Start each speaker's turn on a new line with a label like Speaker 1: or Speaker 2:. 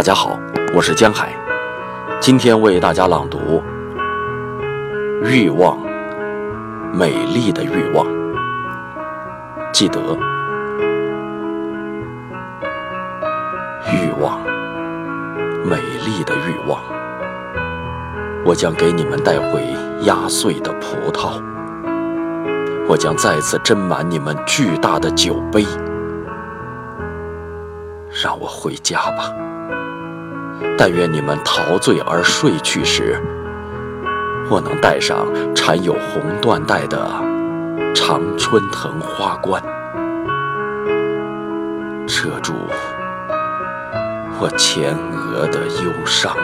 Speaker 1: 大家好，我是江海，今天为大家朗读《欲望》，美丽的欲望。记得，欲望，美丽的欲望，我将给你们带回压碎的葡萄，我将再次斟满你们巨大的酒杯。让我回家吧。但愿你们陶醉而睡去时，我能戴上缠有红缎带的常春藤花冠，遮住我前额的忧伤。